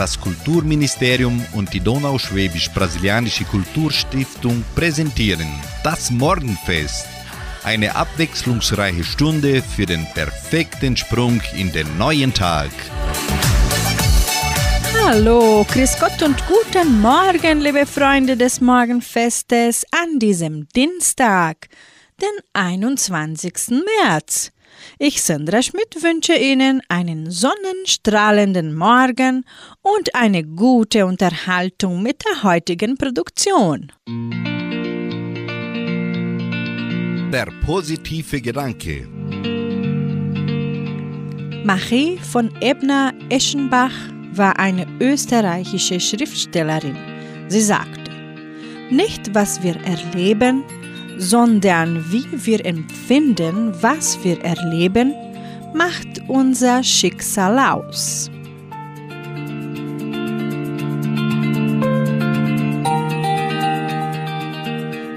Das Kulturministerium und die Donauschwäbisch-Brasilianische Kulturstiftung präsentieren das Morgenfest. Eine abwechslungsreiche Stunde für den perfekten Sprung in den neuen Tag. Hallo, Grüß Gott und guten Morgen, liebe Freunde des Morgenfestes, an diesem Dienstag, den 21. März. Ich, Sandra Schmidt, wünsche Ihnen einen sonnenstrahlenden Morgen und eine gute Unterhaltung mit der heutigen Produktion. Der positive Gedanke. Marie von Ebner-Eschenbach war eine österreichische Schriftstellerin. Sie sagte, nicht was wir erleben, sondern wie wir empfinden, was wir erleben, macht unser Schicksal aus.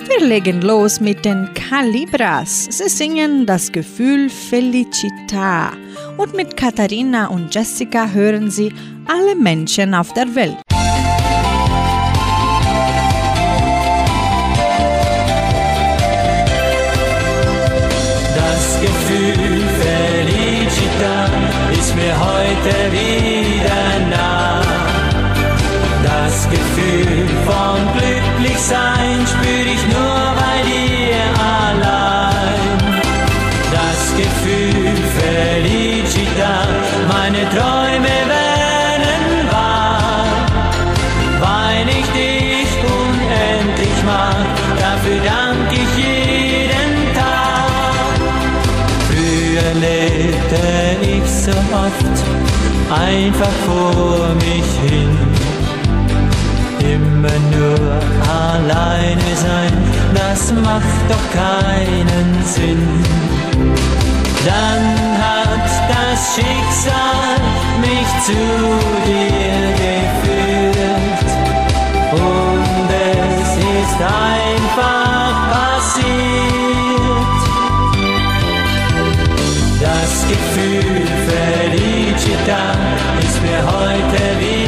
Wir legen los mit den Calibras. Sie singen das Gefühl Felicità und mit Katharina und Jessica hören sie alle Menschen auf der Welt. Felicità ist mir heute wieder nah. Das Gefühl von Glücklichsein spüre ich nur bei dir allein. Das Gefühl Felicità, meine Träume werden wahr. Weil ich dich unendlich mag, dafür danke so oft einfach vor mich hin. Immer nur alleine sein, das macht doch keinen Sinn. Dann hat das Schicksal mich zu dir geführt und es ist einfach passiert. Das Gefühl Felicità ist mir heute wieder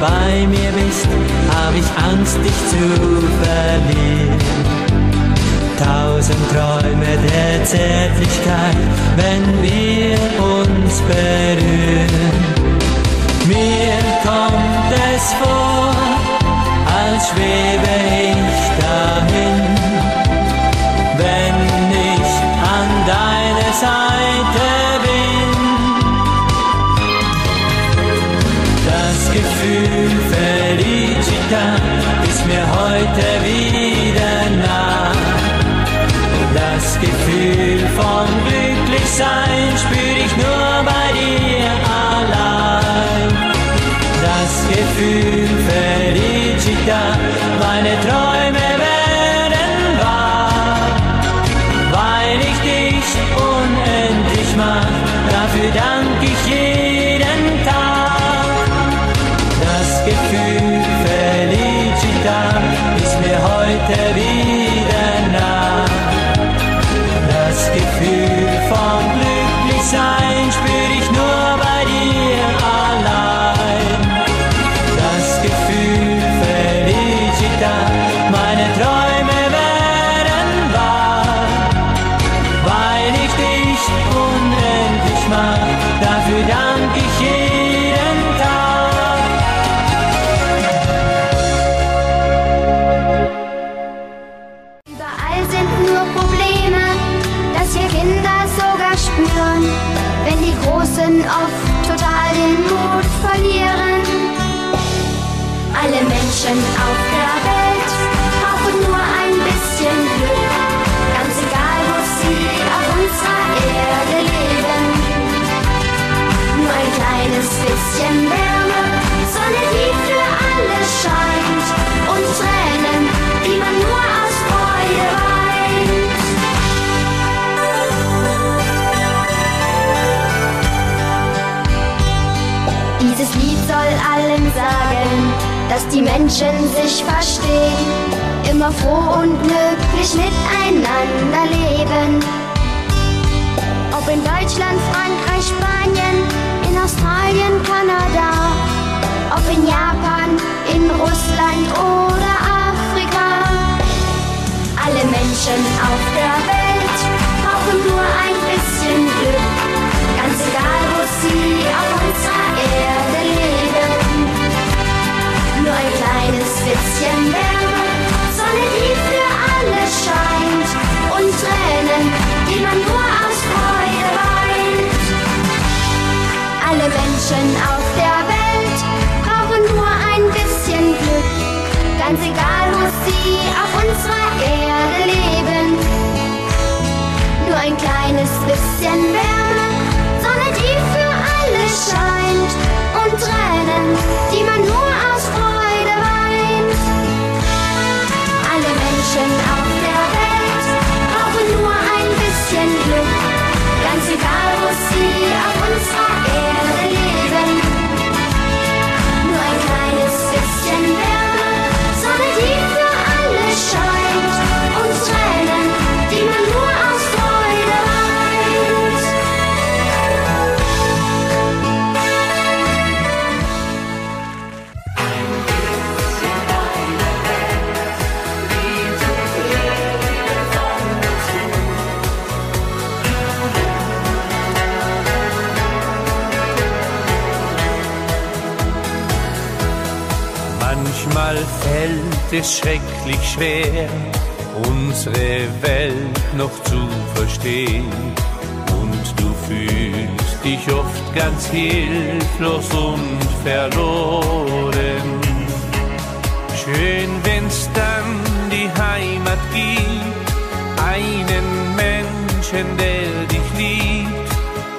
bei mir bist, hab ich Angst, dich zu verlieren. Tausend Träume der Zärtlichkeit, wenn wir uns berühren. Mir kommt es vor, als schwebe ich dahin, Gefühl Felicità ist mir heute wieder nah. Das Gefühl von Glücklichsein spüre ich nur bei dir allein. Das Gefühl Felicità, meine Träume Menschen sich verstehen, immer froh und glücklich miteinander leben. Ob in Deutschland, Frankreich, Spanien, in Australien, Kanada, ob in Japan, in Russland oder Afrika. Alle Menschen auf der Welt Sonne, die für alle scheint und Tränen, die man nur aus Freude weint. Alle Menschen auf der Welt brauchen nur ein bisschen Glück, ganz egal, wo sie auf unserer Erde leben. Nur ein kleines bisschen Wärme, es schrecklich schwer, unsere Welt noch zu verstehen. Und du fühlst dich oft ganz hilflos und verloren. Schön, wenn's dann die Heimat gibt, einen Menschen, der dich liebt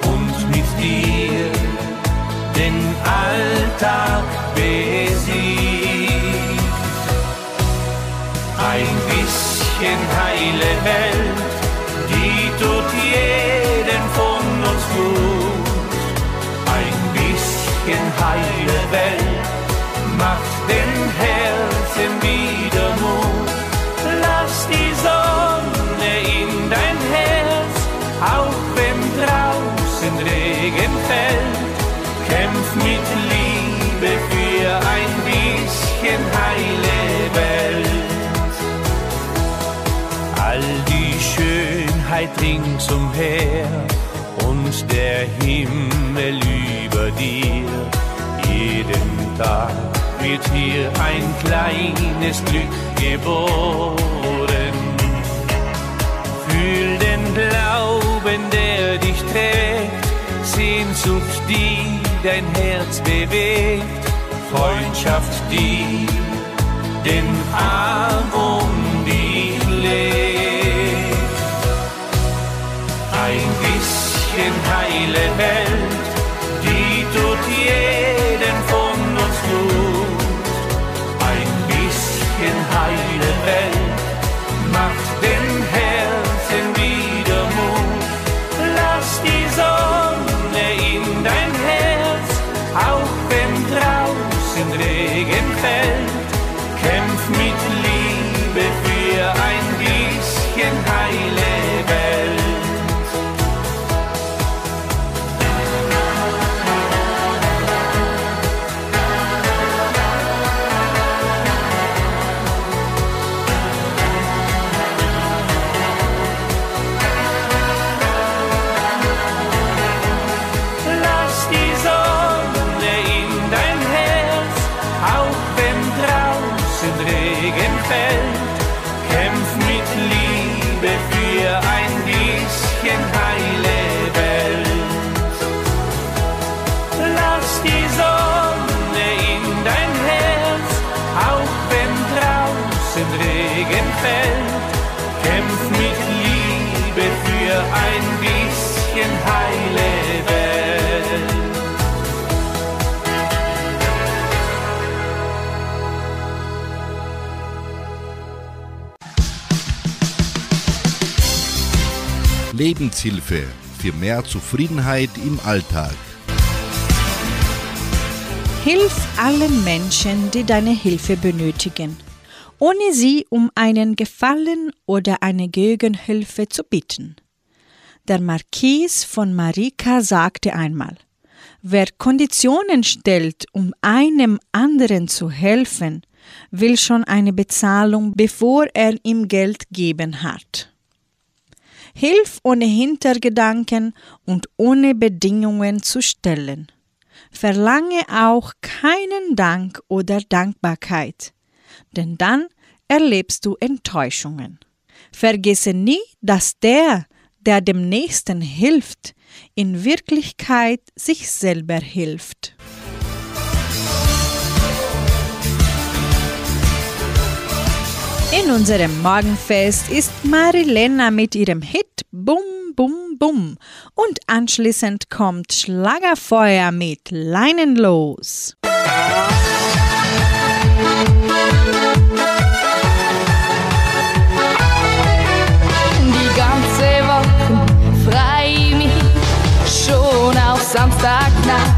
und mit dir den Alltag besiegt. Ein bisschen heile Welt, die tut jeden von uns gut. Ein bisschen heile Welt macht Schönheit ringsumher und der Himmel über dir. Jeden Tag wird hier ein kleines Glück geboren. Fühl den Glauben, der dich trägt, Sehnsucht, die dein Herz bewegt, Freundschaft, die den Arm um bisschen heile Welt, die tut jeden von uns gut. Ein bisschen heile Welt Lebenshilfe für mehr Zufriedenheit im Alltag. Hilf allen Menschen, die deine Hilfe benötigen, ohne sie um einen Gefallen oder eine Gegenhilfe zu bitten. Der Marquis von Marika sagte einmal, wer Konditionen stellt, um einem anderen zu helfen, will schon eine Bezahlung, bevor er ihm Geld geben hat. Hilf ohne Hintergedanken und ohne Bedingungen zu stellen. Verlange auch keinen Dank oder Dankbarkeit, denn dann erlebst du Enttäuschungen. Vergesse nie, dass der, der dem Nächsten hilft, in Wirklichkeit sich selber hilft. In unserem Morgenfest ist Marilena mit ihrem Hit Bum Bum Bum und anschließend kommt Schlagerfeuer mit Leinen los. Die ganze Woche frei mich schon auf Samstagnacht.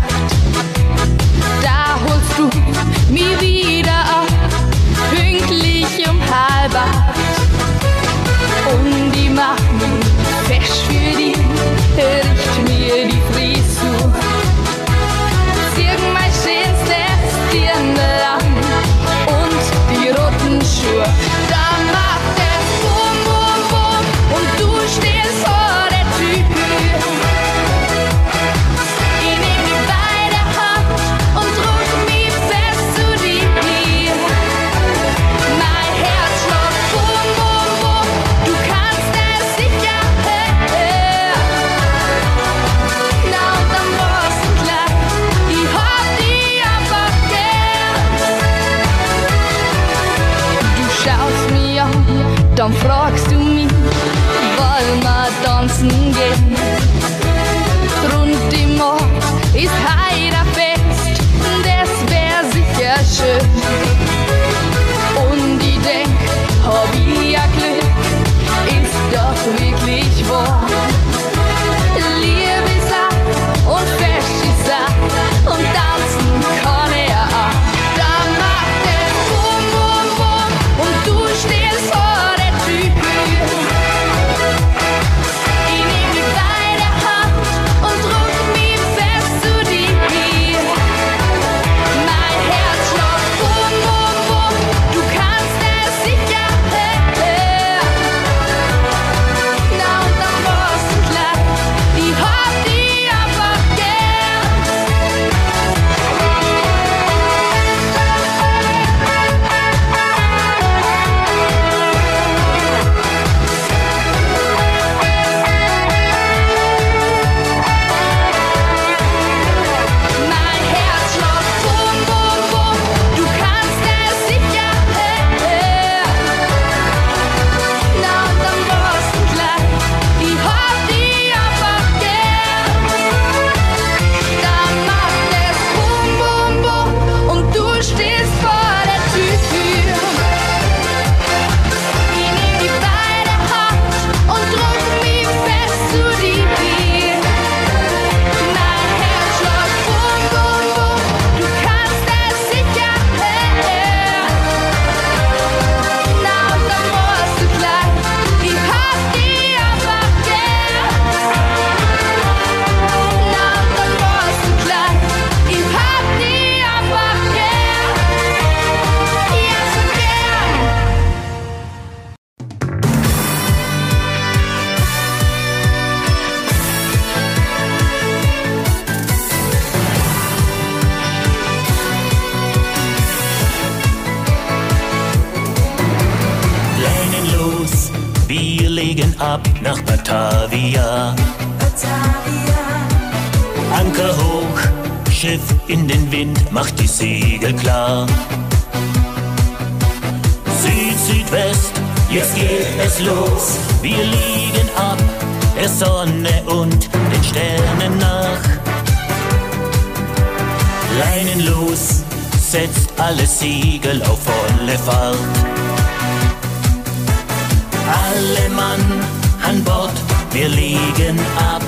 wir legen ab.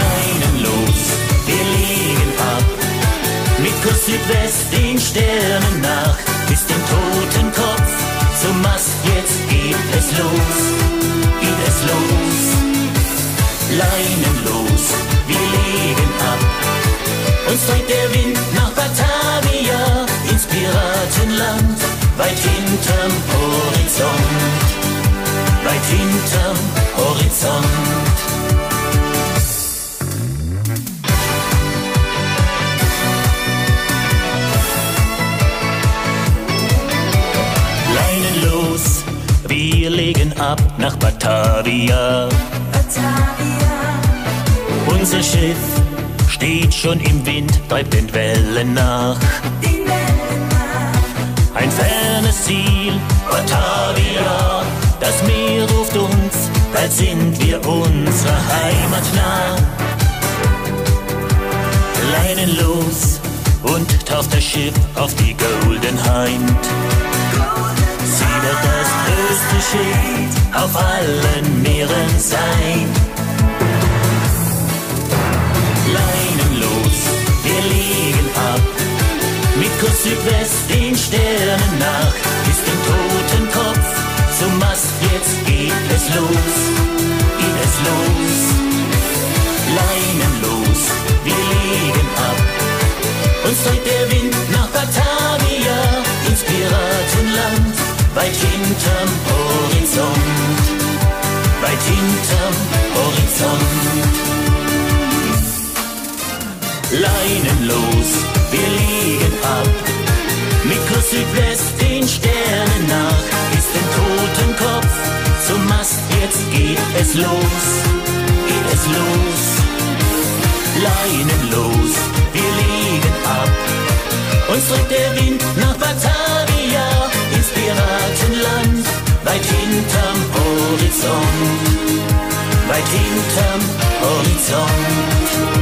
Leinen los, wir legen ab. Mit Kuss Südwest den Sternen nach, bis dem toten Kopf zum Mast. Jetzt geht es los, geht es los. Leinen los, wir legen ab. Uns trägt der Wind nach Batavia, ins Piratenland, weit hinterm Horizont hinterm Horizont. Leinen los, wir legen ab nach Batavia. Unser Schiff steht schon im Wind, treibt den Wellen nach. Ein fernes Ziel, Batavia, das Meer ruft uns, bald sind wir unserer Heimat nah. Leinen los und taucht das Schiff auf die Golden Hind. Sie wird das größte Schiff auf allen Meeren sein. Leinen los, wir legen ab. Mit Kurs Südwest den Sternen nach, Totenkopf zum Mast. Jetzt geht es los, geht es los. Leinen los, wir legen ab. Uns trägt der Wind nach Batavia, ins Piratenland, weit hinterm Horizont, weit hinterm Horizont. Leinen los, wir legen ab. Es los, geht es los. Leinen los, wir legen ab. Uns trägt der Wind nach Batavia, ins Piratenland, weit hinterm Horizont, weit hinterm Horizont.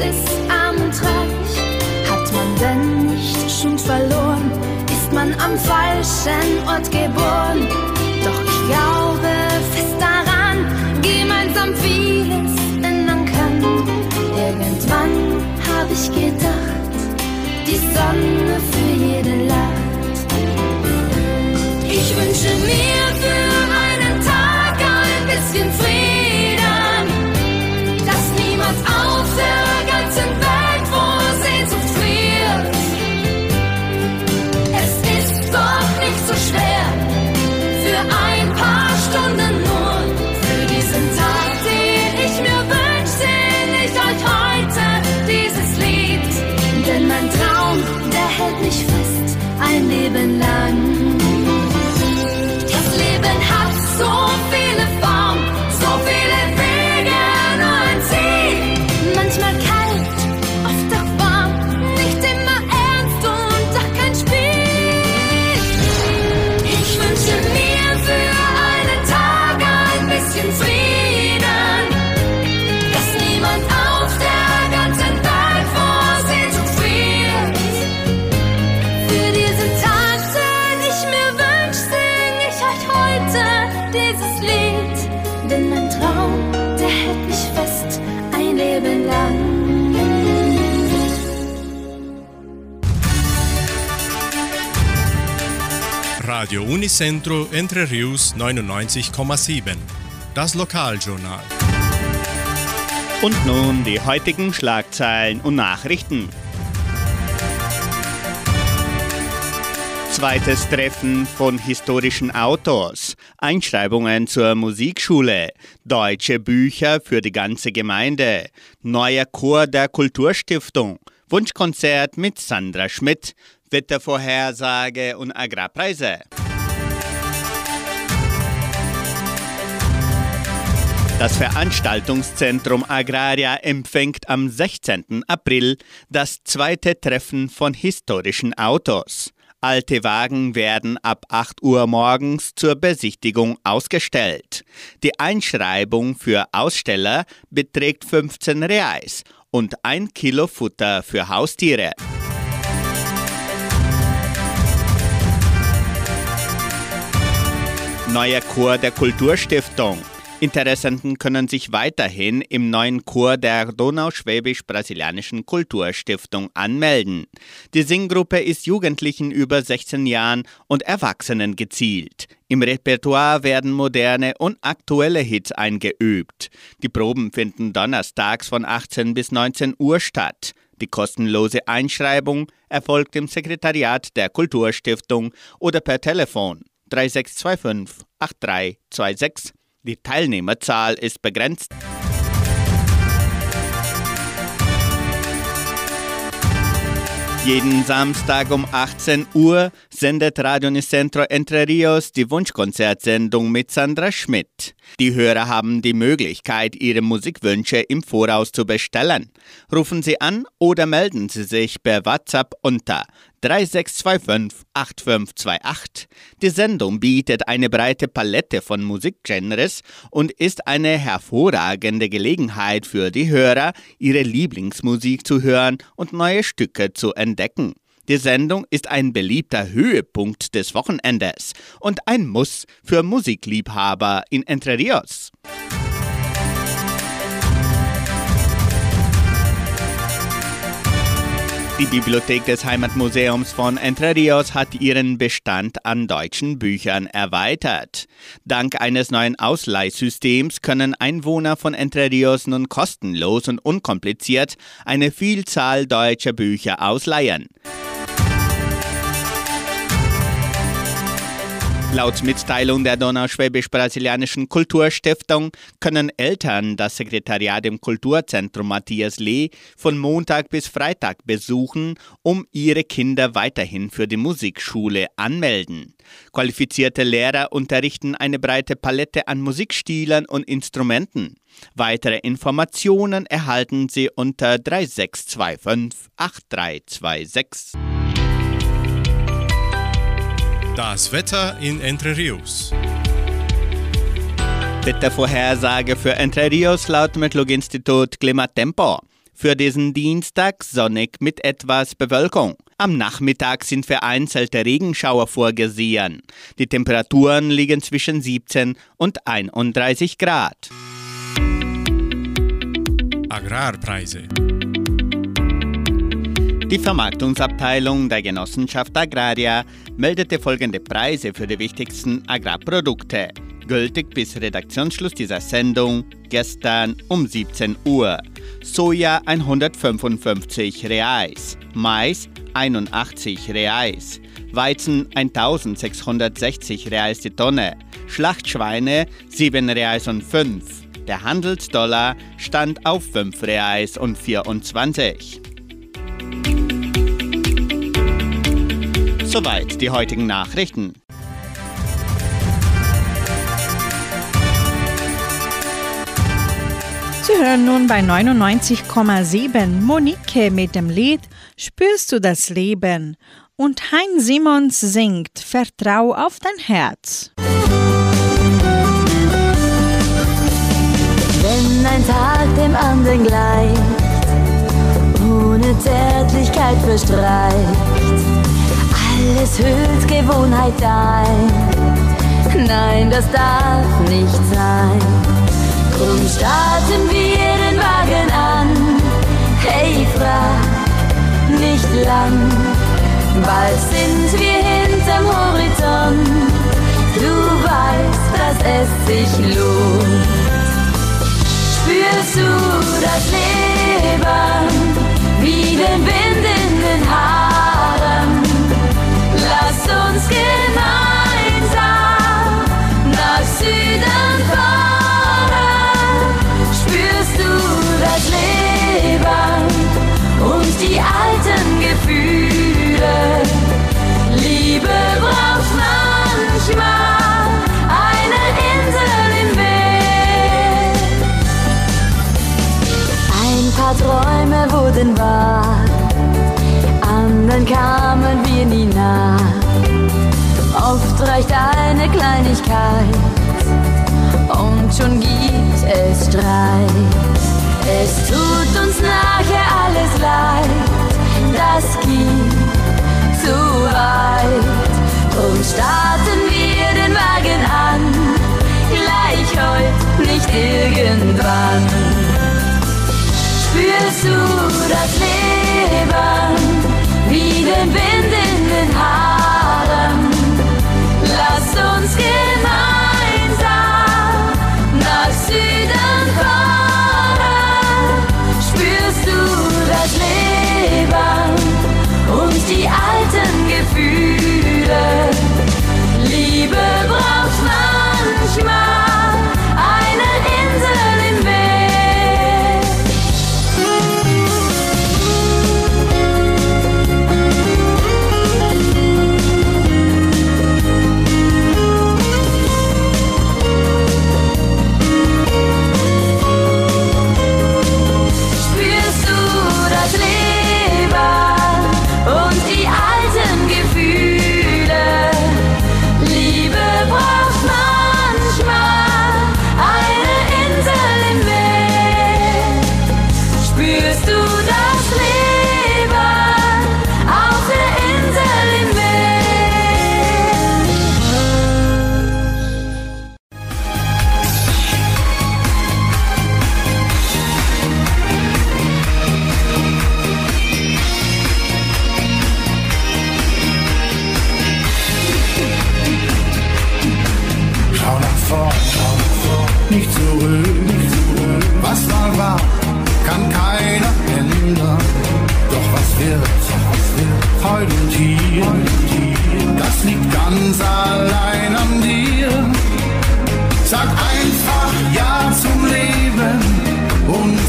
Es arm und reich? Hat man denn nicht schon verloren? Ist man am falschen Ort geboren? Doch ich glaube fest daran, gemeinsam vieles ändern können. Irgendwann habe ich gedacht, die Sonne für jeden lacht. Ich wünsche mir Unicentro Entre Rius 99,7. Das Lokaljournal. Und nun die heutigen Schlagzeilen und Nachrichten. Zweites Treffen von historischen Autors, Einschreibungen zur Musikschule, deutsche Bücher für die ganze Gemeinde, neuer Chor der Kulturstiftung, Wunschkonzert mit Sandra Schmidt, Wettervorhersage und Agrarpreise. Das Veranstaltungszentrum Agraria empfängt am 16. April das zweite Treffen von historischen Autos. Alte Wagen werden ab 8 Uhr morgens zur Besichtigung ausgestellt. Die Einschreibung für Aussteller beträgt 15 Reais und ein Kilo Futter für Haustiere. Neuer Chor der Kulturstiftung. Interessenten können sich weiterhin im neuen Chor der Donauschwäbisch-Brasilianischen Kulturstiftung anmelden. Die Singgruppe ist Jugendlichen über 16 Jahren und Erwachsenen gezielt. Im Repertoire werden moderne und aktuelle Hits eingeübt. Die Proben finden donnerstags von 18 bis 19 Uhr statt. Die kostenlose Einschreibung erfolgt im Sekretariat der Kulturstiftung oder per Telefon 3625 8326 die Teilnehmerzahl ist begrenzt. Jeden Samstag um 18 Uhr sendet Radio Nicentro Entre Rios die Wunschkonzertsendung mit Sandra Schmidt. Die Hörer haben die Möglichkeit, ihre Musikwünsche im Voraus zu bestellen. Rufen Sie an oder melden Sie sich per WhatsApp unter 3625 8528. Die Sendung bietet eine breite Palette von Musikgenres und ist eine hervorragende Gelegenheit für die Hörer, ihre Lieblingsmusik zu hören und neue Stücke zu entdecken. Die Sendung ist ein beliebter Höhepunkt des Wochenendes und ein Muss für Musikliebhaber in Entre Rios. Die Bibliothek des Heimatmuseums von Entre Rios hat ihren Bestand an deutschen Büchern erweitert. Dank eines neuen Ausleihsystems können Einwohner von Entre Rios nun kostenlos und unkompliziert eine Vielzahl deutscher Bücher ausleihen. Laut Mitteilung der Donauschwäbisch-Brasilianischen Kulturstiftung können Eltern das Sekretariat im Kulturzentrum Matthias Lee von Montag bis Freitag besuchen, um ihre Kinder weiterhin für die Musikschule anmelden. Qualifizierte Lehrer unterrichten eine breite Palette an Musikstilen und Instrumenten. Weitere Informationen erhalten Sie unter 3625 8326. Das Wetter in Entre Rios. Wettervorhersage für Entre Rios laut Metlog-Institut Klimatempo. Für diesen Dienstag sonnig mit etwas Bewölkung. Am Nachmittag sind vereinzelte Regenschauer vorgesehen. Die Temperaturen liegen zwischen 17 und 31 Grad. Agrarpreise. Die Vermarktungsabteilung der Genossenschaft Agraria meldete folgende Preise für die wichtigsten Agrarprodukte. Gültig bis Redaktionsschluss dieser Sendung gestern um 17 Uhr. Soja 155 Reais, Mais 81 Reais, Weizen 1660 Reais die Tonne, Schlachtschweine 7 Reais und 5. Der Handelsdollar stand auf 5 Reais und 24. Soweit die heutigen Nachrichten. Sie hören nun bei 99,7 Monique mit dem Lied Spürst du das Leben? Und Hein Simons singt Vertrau auf dein Herz. Wenn ein Tag dem anderen gleicht, ohne Zärtlichkeit verstreicht, alles hüllt Gewohnheit ein. Nein, das darf nicht sein. Drum starten wir den Wagen an. Hey, frag nicht lang, bald sind wir hinter hinterm Horizont. Du weißt, dass es sich lohnt. Spürst du das Leben wie den Wind in den Haaren? Gemeinsam nach Süden fahren. Spürst du das Leben und die alten Gefühle? Liebe braucht manchmal eine Insel im Weg. Ein paar Träume wurden wahr, anderen kamen wir nie nah. Oft reicht eine Kleinigkeit und schon gibt es Streit. Es tut uns nachher alles leid, das geht zu weit. Drum starten wir den Wagen an, gleich heute, nicht irgendwann. Spürst du das Leben wie den Wind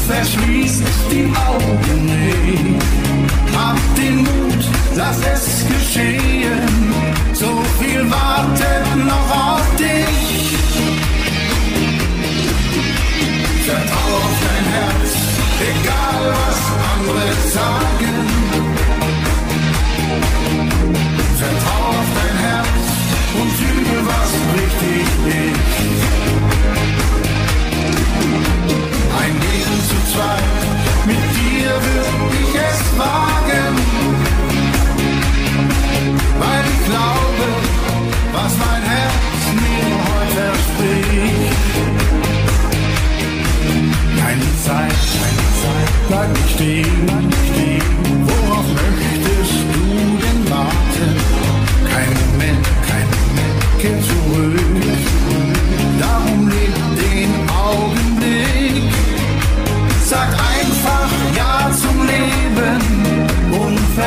und verschließ die Augen nicht. Hab den Mut, lass es geschehen. So viel wartet noch auf dich. Vertrau auf dein Herz, egal was andere sagen. Wagen. Weil ich glaube, was mein Herz mir heute spricht. Keine Zeit, keine Zeit, bleib stehen.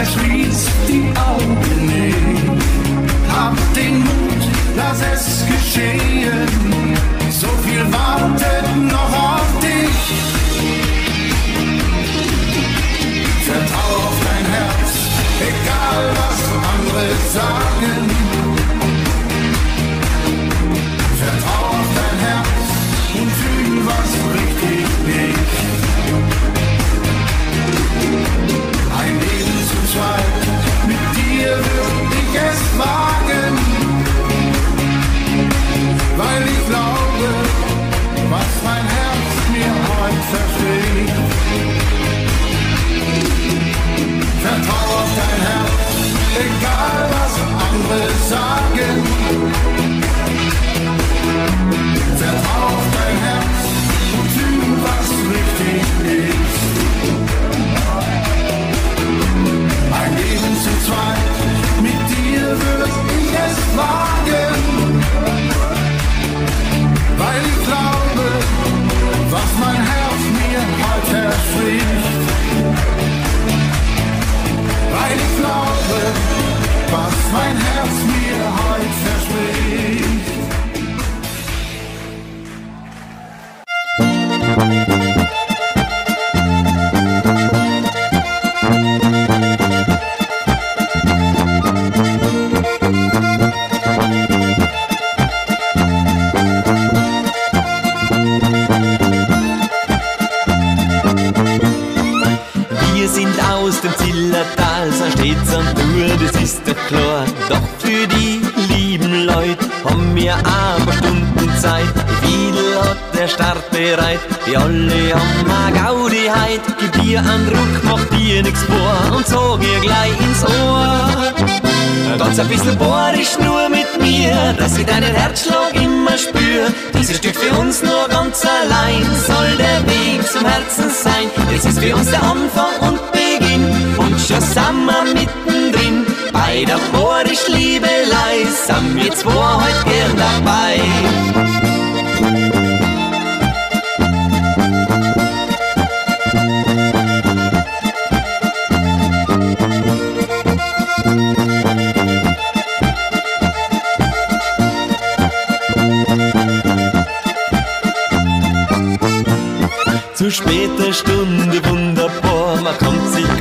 Verschließ die Augen nicht. Hab den Mut, lass es geschehen. So viel wartet noch auf dich. Vertrau auf dein Herz, egal was andere sagen.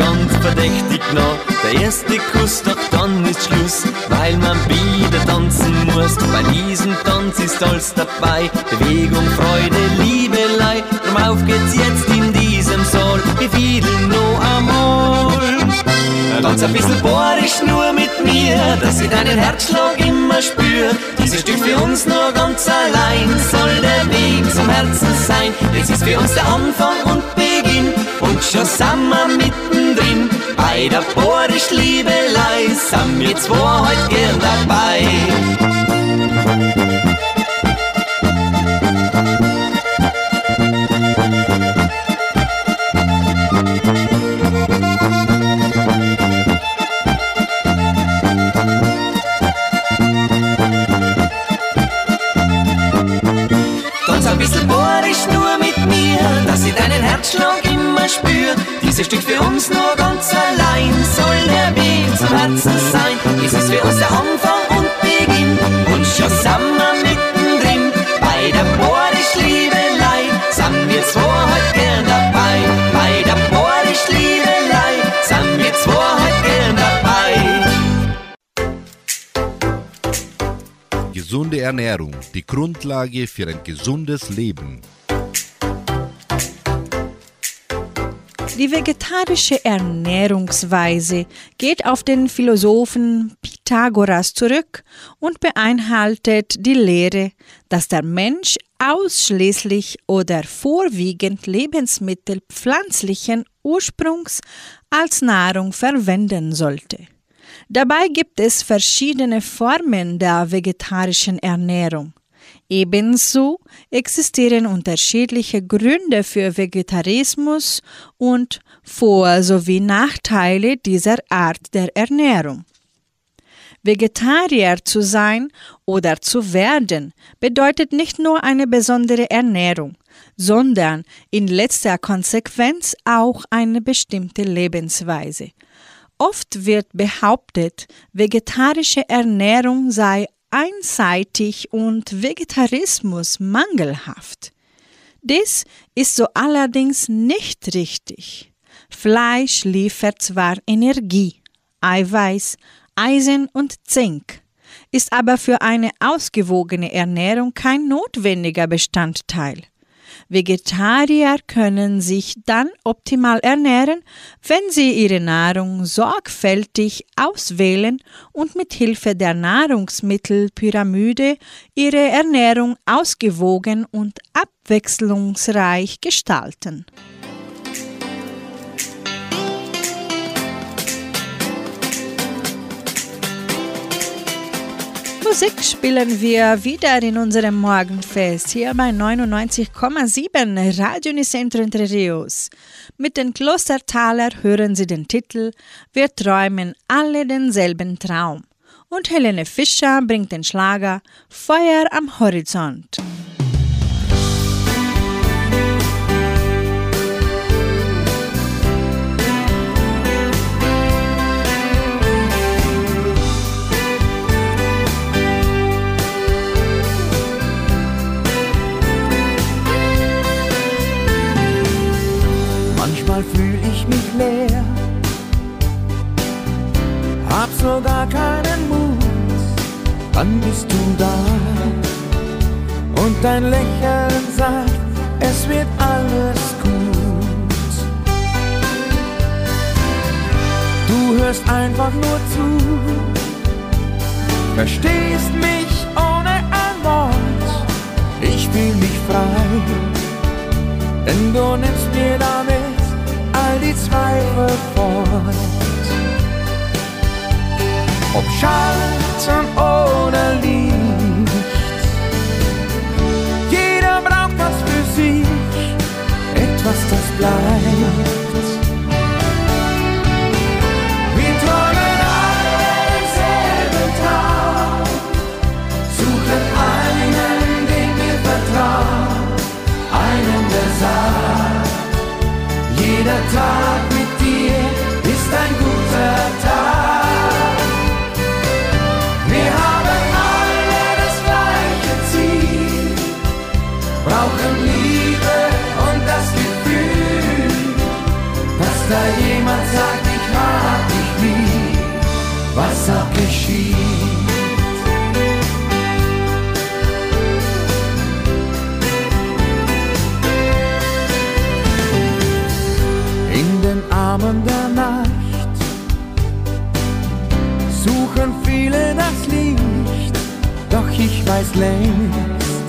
Ganz verdächtig nah. Der erste Kuss, doch dann ist Schluss, weil man wieder tanzen muss. Bei diesem Tanz ist alles dabei, Bewegung, Freude, Liebelei. Drum auf geht's jetzt in diesem Saal, wir fiedeln noch einmal. Ganz ein bisschen bohrisch nur mit mir, dass ich deinen Herzschlag immer spür. Dieses Stück für uns nur ganz allein soll der Weg zum Herzen sein. Es ist für uns der Anfang und Beginn und schon sind wir mittendrin. Bei der bohrisch Liebelei sind wir zwei heute gern dabei. Dieses Stück für uns nur ganz allein soll der Weg zum Herzen sein. Es ist für uns der Anfang und Beginn und schon sind wir mittendrin. Bei der bohrisch Liebelei sind wir zwei heute gern dabei. Bei der bohrisch Liebelei sind wir zwei heute gern dabei. Gesunde Ernährung, die Grundlage für ein gesundes Leben. Die vegetarische Ernährungsweise geht auf den Philosophen Pythagoras zurück und beinhaltet die Lehre, dass der Mensch ausschließlich oder vorwiegend Lebensmittel pflanzlichen Ursprungs als Nahrung verwenden sollte. Dabei gibt es verschiedene Formen der vegetarischen Ernährung. Ebenso existieren unterschiedliche Gründe für Vegetarismus und Vor- sowie Nachteile dieser Art der Ernährung. Vegetarier zu sein oder zu werden bedeutet nicht nur eine besondere Ernährung, sondern in letzter Konsequenz auch eine bestimmte Lebensweise. Oft wird behauptet, vegetarische Ernährung sei einseitig und Vegetarismus mangelhaft. Dies ist so allerdings nicht richtig. Fleisch liefert zwar Energie, Eiweiß, Eisen und Zink, ist aber für eine ausgewogene Ernährung kein notwendiger Bestandteil. Vegetarier können sich dann optimal ernähren, wenn sie ihre Nahrung sorgfältig auswählen und mit Hilfe der Nahrungsmittelpyramide ihre Ernährung ausgewogen und abwechslungsreich gestalten. Musik spielen wir wieder in unserem Morgenfest hier bei 99,7 Radio Nicentro Entre Rios. Mit den Klostertaler hören Sie den Titel Wir träumen alle denselben Traum. Und Helene Fischer bringt den Schlager Feuer am Horizont. Mich leer, hab sogar keinen Mut, dann bist du da und dein Lächeln sagt, es wird alles gut. hörst einfach nur zu. Verstehst mich ohne ein Wort. Ich fühl mich frei, denn du nimmst mir damit die Zweifel fort. Ob Schatten oder Licht, jeder braucht was für sich, etwas, das bleibt. Jeder Tag mit dir ist ein guter Tag. Wir haben alle das gleiche Ziel, brauchen Liebe und das Gefühl, dass da jemand sagt, ich hab dich lieb, was auch geschieht. Weiß längst,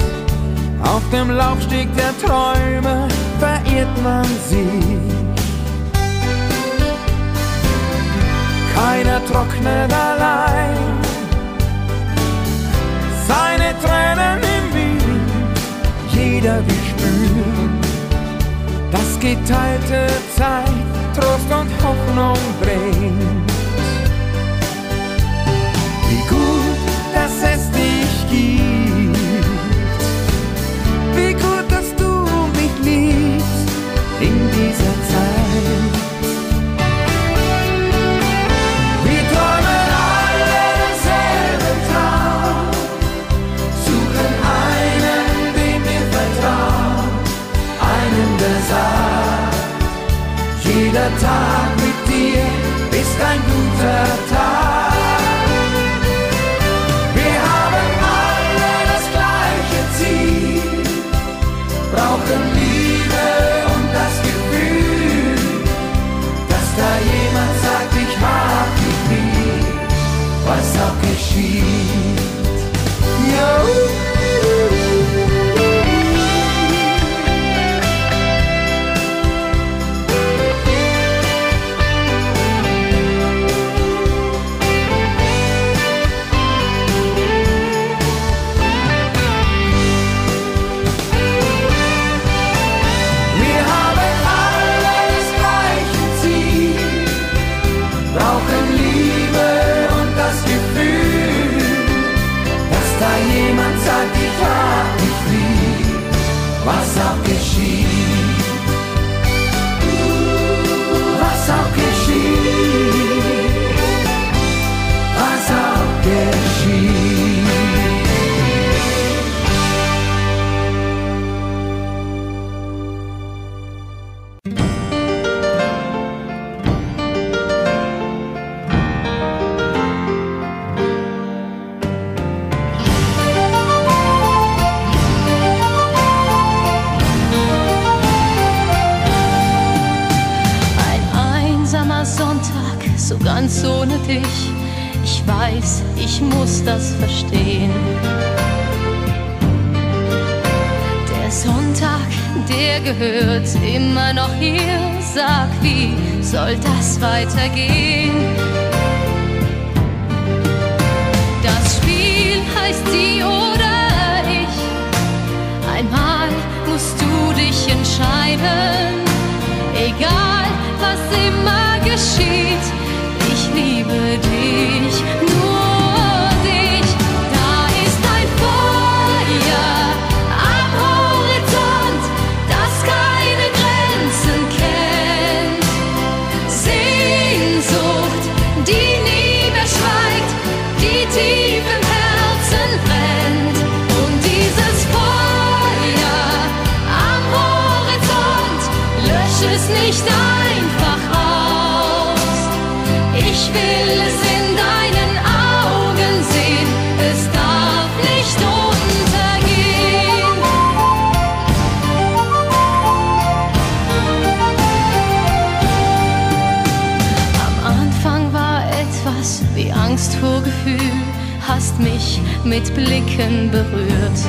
auf dem Laufsteg der Träume verirrt man sich. Keiner trocknet allein seine Tränen im Wind, jeder will spüren, dass geteilte Zeit Trost und Hoffnung bringt. Ganz ohne dich. Ich weiß, ich muss das verstehen. Der Sonntag, der gehört immer noch hier. Sag, wie soll das weitergehen? Das Spiel heißt sie oder ich. Einmal musst du dich entscheiden. Egal, was immer geschieht, liebe dich, mich mit Blicken berührt.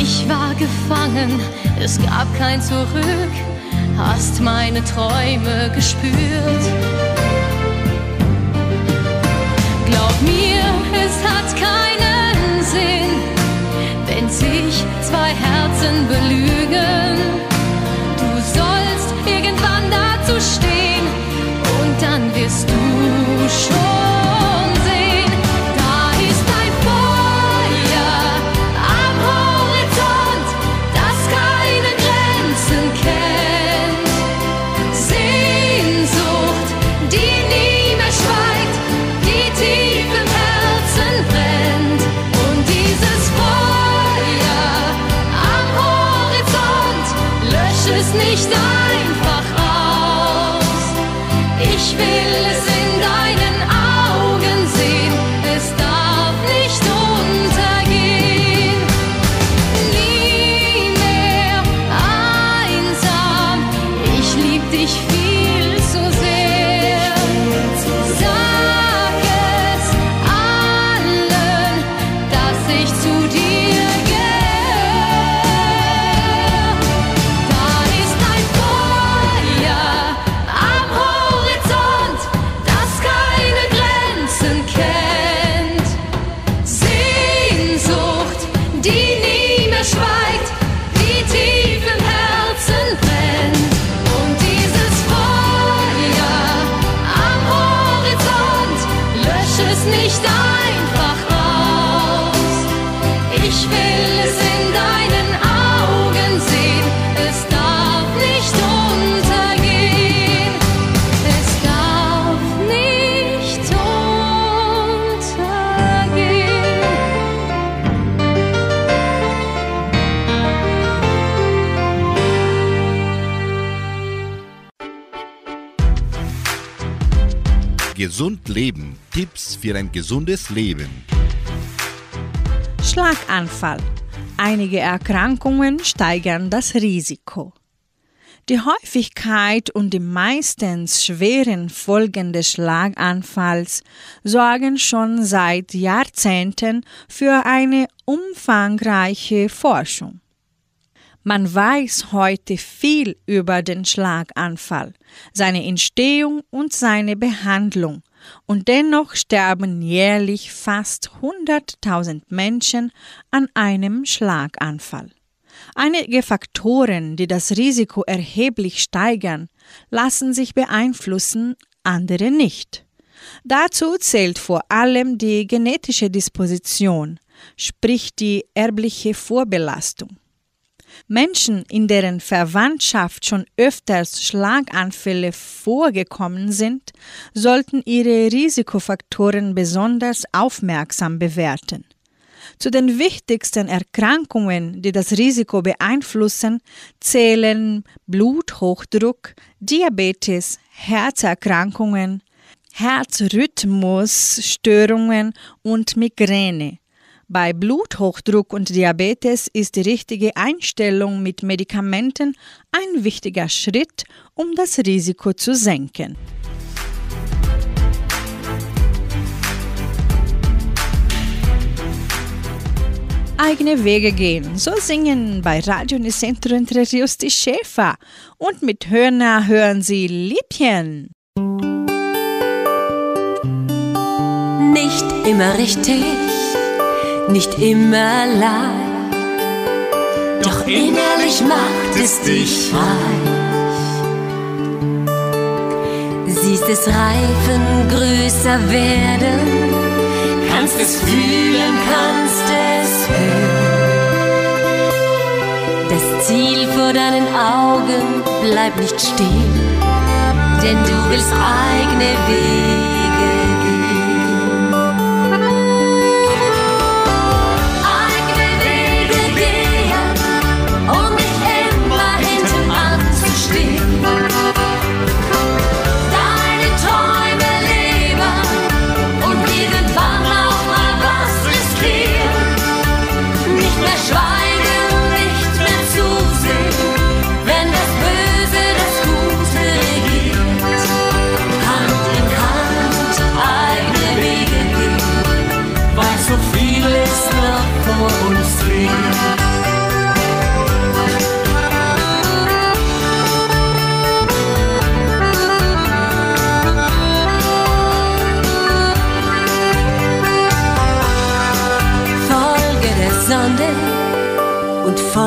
Ich war gefangen, es gab kein Zurück, hast meine Träume gespürt. Glaub mir, es hat keinen Sinn, wenn sich zwei Herzen belügen. Gesundes Leben. Schlaganfall. Einige Erkrankungen steigern das Risiko. Die Häufigkeit und die meistens schweren Folgen des Schlaganfalls sorgen schon seit Jahrzehnten für eine umfangreiche Forschung. Man weiß heute viel über den Schlaganfall, seine Entstehung und seine Behandlung, und dennoch sterben jährlich fast 100.000 Menschen an einem Schlaganfall. Einige Faktoren, die das Risiko erheblich steigern, lassen sich beeinflussen, andere nicht. Dazu zählt vor allem die genetische Disposition, sprich die erbliche Vorbelastung. Menschen, in deren Verwandtschaft schon öfters Schlaganfälle vorgekommen sind, sollten ihre Risikofaktoren besonders aufmerksam bewerten. Zu den wichtigsten Erkrankungen, die das Risiko beeinflussen, zählen Bluthochdruck, Diabetes, Herzerkrankungen, Herzrhythmusstörungen und Migräne. Bei Bluthochdruck und Diabetes ist die richtige Einstellung mit Medikamenten ein wichtiger Schritt, um das Risiko zu senken. Eigene Wege gehen, so singen bei Radio Nicentro Entre Rios die Schäfer und mit Hörner hören sie Liebchen. Nicht immer richtig, nicht immer leicht, doch innerlich macht es dich reich. Siehst es reifen, größer werden, kannst es fühlen, kannst es hören. Das Ziel vor deinen Augen bleibt nicht stehen, denn du willst eigene Wege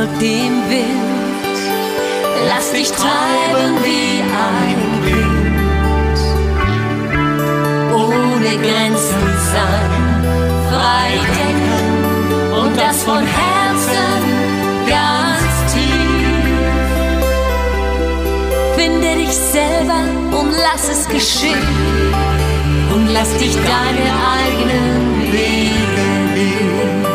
folg dem Wind, lass dich treiben wie ein Wind, ohne Grenzen sein, frei denken und das von Herzen ganz tief. Finde dich selber und lass es geschehen und lass dich deine eigenen Wege gehen.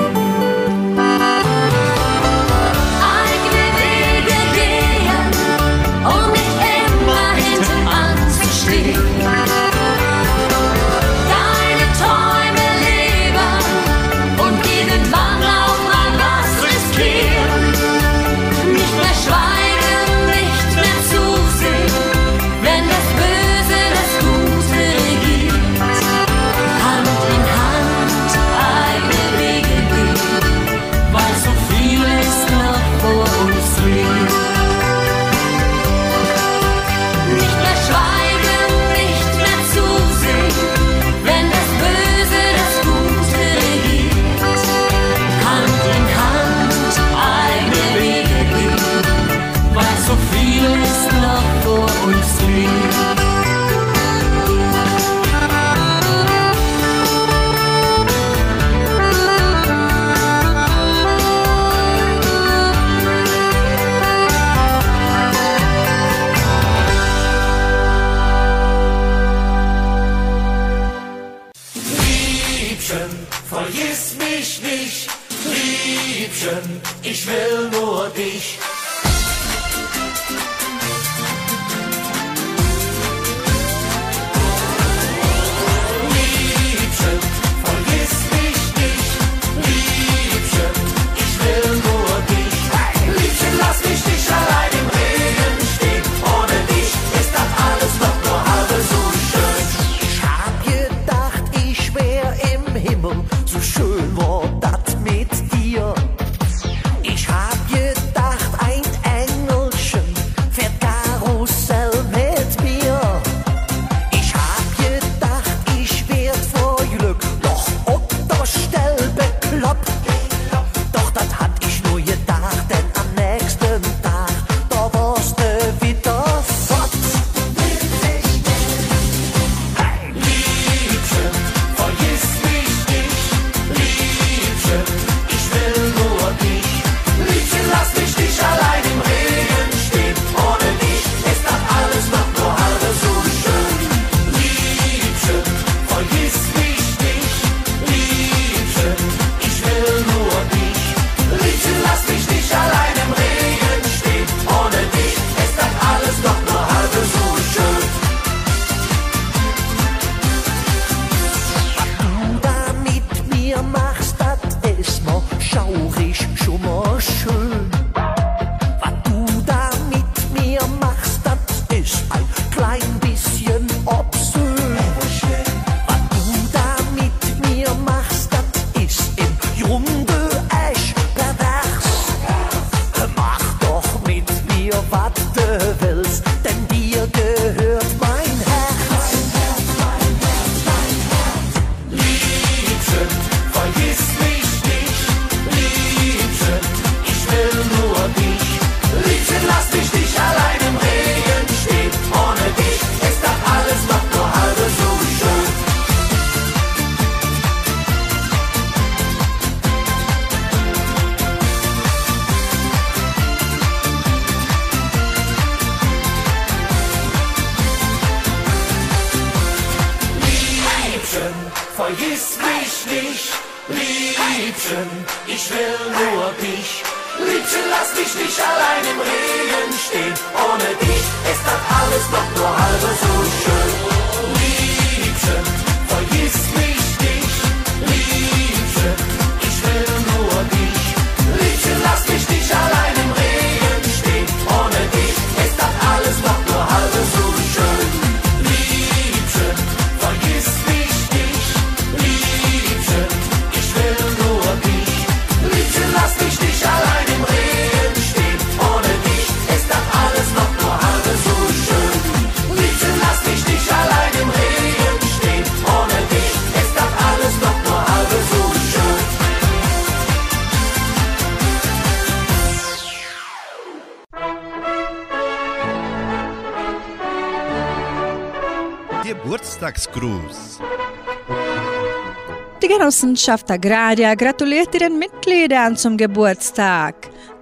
Genossenschaft Agraria gratuliert ihren Mitgliedern zum Geburtstag.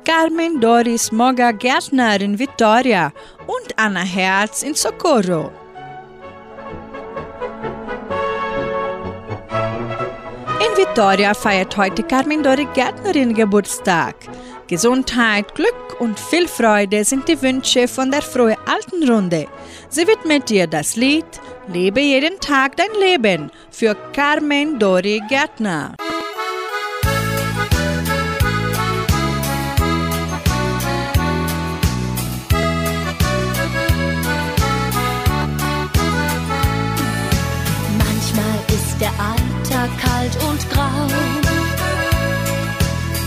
Carmen Doris Moga Gärtner in Vitoria und Anna Herz in Socorro. In Vitoria feiert heute Carmen Dori Gärtnerin Geburtstag. Gesundheit, Glück und viel Freude sind die Wünsche von der Frohe Altenrunde. Sie widmet dir das Lied Lebe jeden Tag dein Leben für Carmen Dori Gärtner. Manchmal ist der Alltag kalt und grau.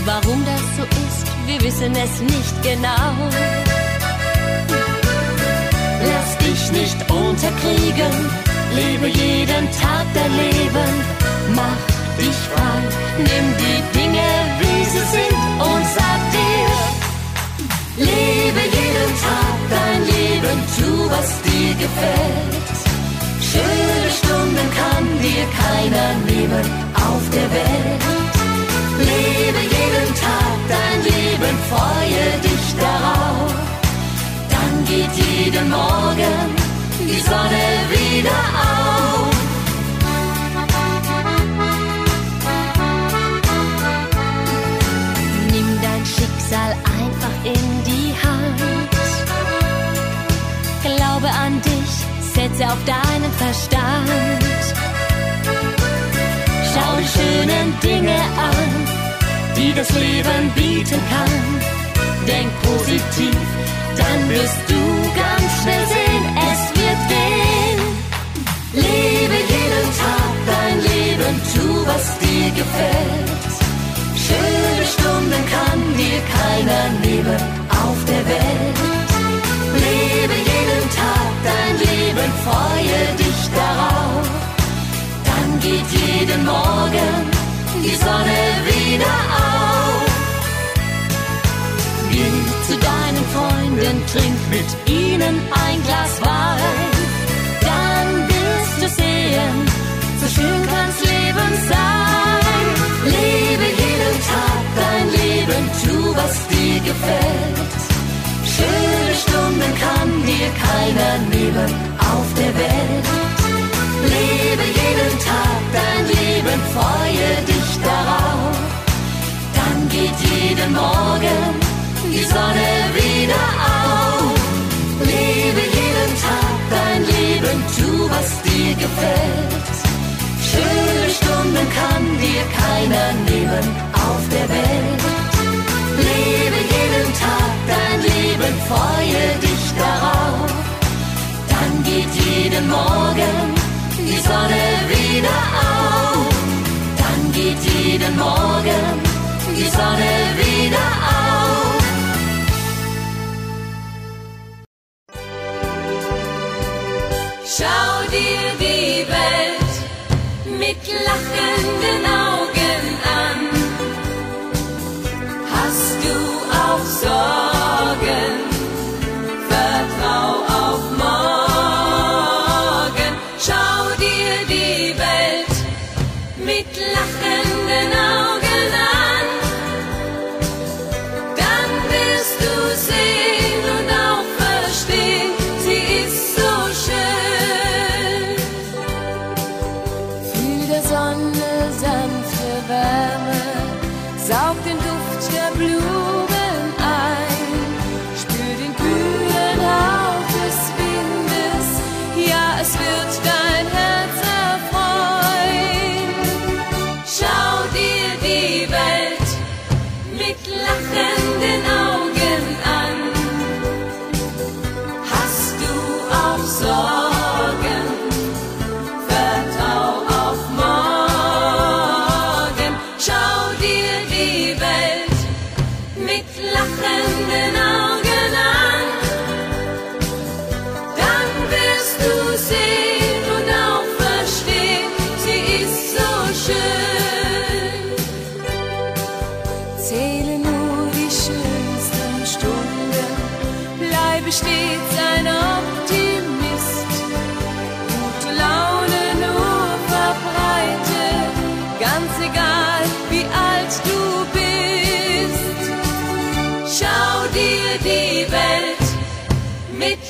Warum das so ist, wir wissen es nicht genau. Lass nicht unterkriegen, lebe jeden Tag dein Leben. Mach dich frei, nimm die Dinge, wie sie sind und sag dir, lebe jeden Tag dein Leben, tu was dir gefällt. Schöne Stunden kann dir keiner nehmen auf der setze auf deinen Verstand. Schau die schönen Dinge an, die das Leben bieten kann. Denk positiv, dann wirst du ganz schnell sehen, es wird gehen. Lebe jeden Tag dein Leben, tu was dir gefällt. Schöne Stunden kann dir keiner nehmen auf der Welt. Lebe jeden Tag dein Leben, freue dich darauf. Dann geht jeden Morgen die Sonne wieder auf. Geh zu deinen Freunden, trink mit ihnen ein Glas Wein. Dann wirst du sehen, so schön kann's Leben sein. Lebe jeden Tag dein Leben, tu was dir gefällt. Schöne Stunden kann dir keiner nehmen auf der Welt. Lebe jeden Tag dein Leben, freue dich darauf. Dann geht jeden Morgen die Sonne wieder auf. Lebe jeden Tag dein Leben, tu was dir gefällt. Schöne Stunden kann dir keiner nehmen auf der Welt. Leben, freue dich darauf. Dann geht jeden Morgen die Sonne wieder auf. Dann geht jeden Morgen die Sonne wieder auf. Schau dir die Welt mit lachenden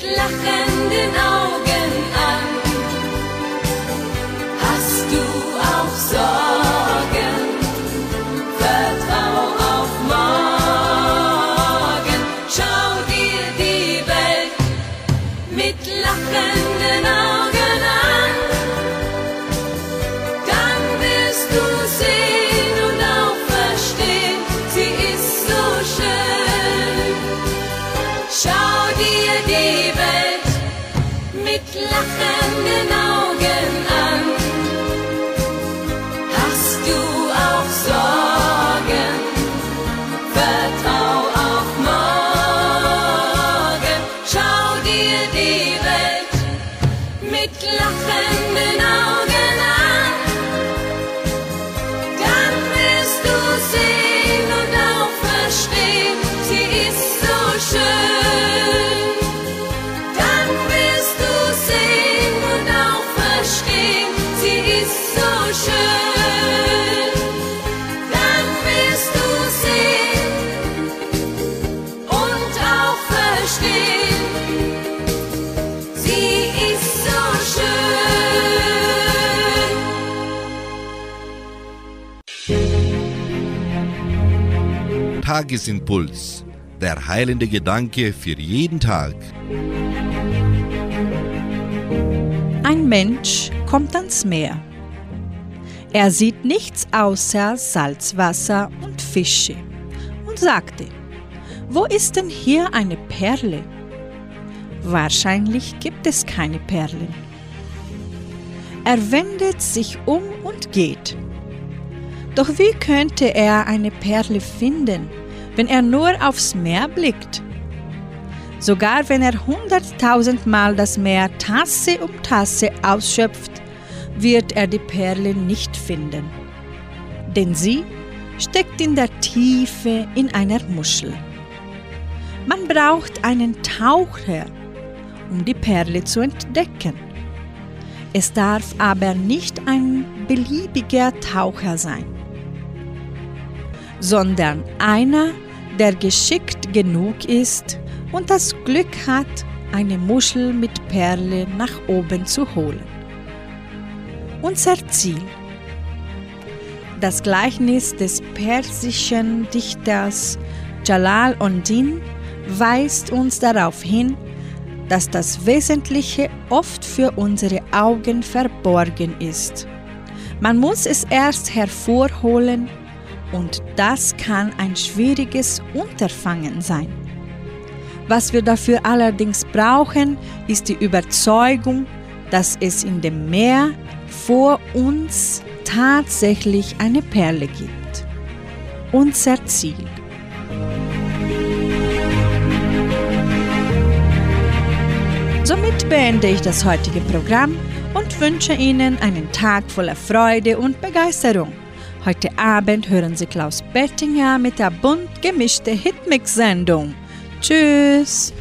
lachenden Augen. Tagesimpuls. Der heilende Gedanke für jeden Tag. Ein Mensch kommt ans Meer. Er sieht nichts außer Salzwasser und Fische und sagte, wo ist denn hier eine Perle? Wahrscheinlich gibt es keine Perlen. Er wendet sich um und geht. Doch wie könnte er eine Perle finden, wenn er nur aufs Meer blickt? Sogar wenn er hunderttausendmal das Meer Tasse um Tasse ausschöpft, wird er die Perle nicht finden. Denn sie steckt in der Tiefe in einer Muschel. Man braucht einen Taucher, um die Perle zu entdecken. Es darf aber nicht ein beliebiger Taucher sein, sondern einer, der geschickt genug ist und das Glück hat, eine Muschel mit Perle nach oben zu holen. Unser Ziel. Das Gleichnis des persischen Dichters Jalal Ondin weist uns darauf hin, dass das Wesentliche oft für unsere Augen verborgen ist. Man muss es erst hervorholen und das kann ein schwieriges Unterfangen sein. Was wir dafür allerdings brauchen, ist die Überzeugung, dass es in dem Meer vor uns tatsächlich eine Perle gibt. Unser Ziel. Somit beende ich das heutige Programm und wünsche Ihnen einen Tag voller Freude und Begeisterung. Heute Abend hören Sie Klaus Bettinger mit der bunt gemischte Hitmix-Sendung. Tschüss!